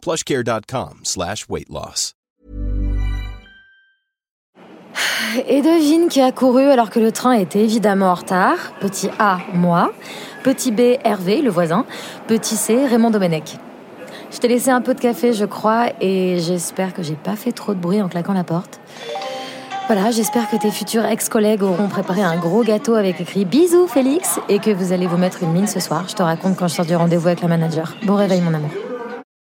plushcare.com slash weight loss. Et devine qui a couru alors que le train était évidemment en retard. Petit A, moi. Petit B, Hervé, le voisin. Petit C, Raymond Domenech. Je t'ai laissé un peu de café, je crois, et j'espère que j'ai pas fait trop de bruit en claquant la porte. Voilà, j'espère que tes futurs ex-collègues auront préparé un gros gâteau avec écrit Bisous Félix et que vous allez vous mettre une mine ce soir. Je te raconte quand je sors du rendez-vous avec la manager. Bon réveil mon amour.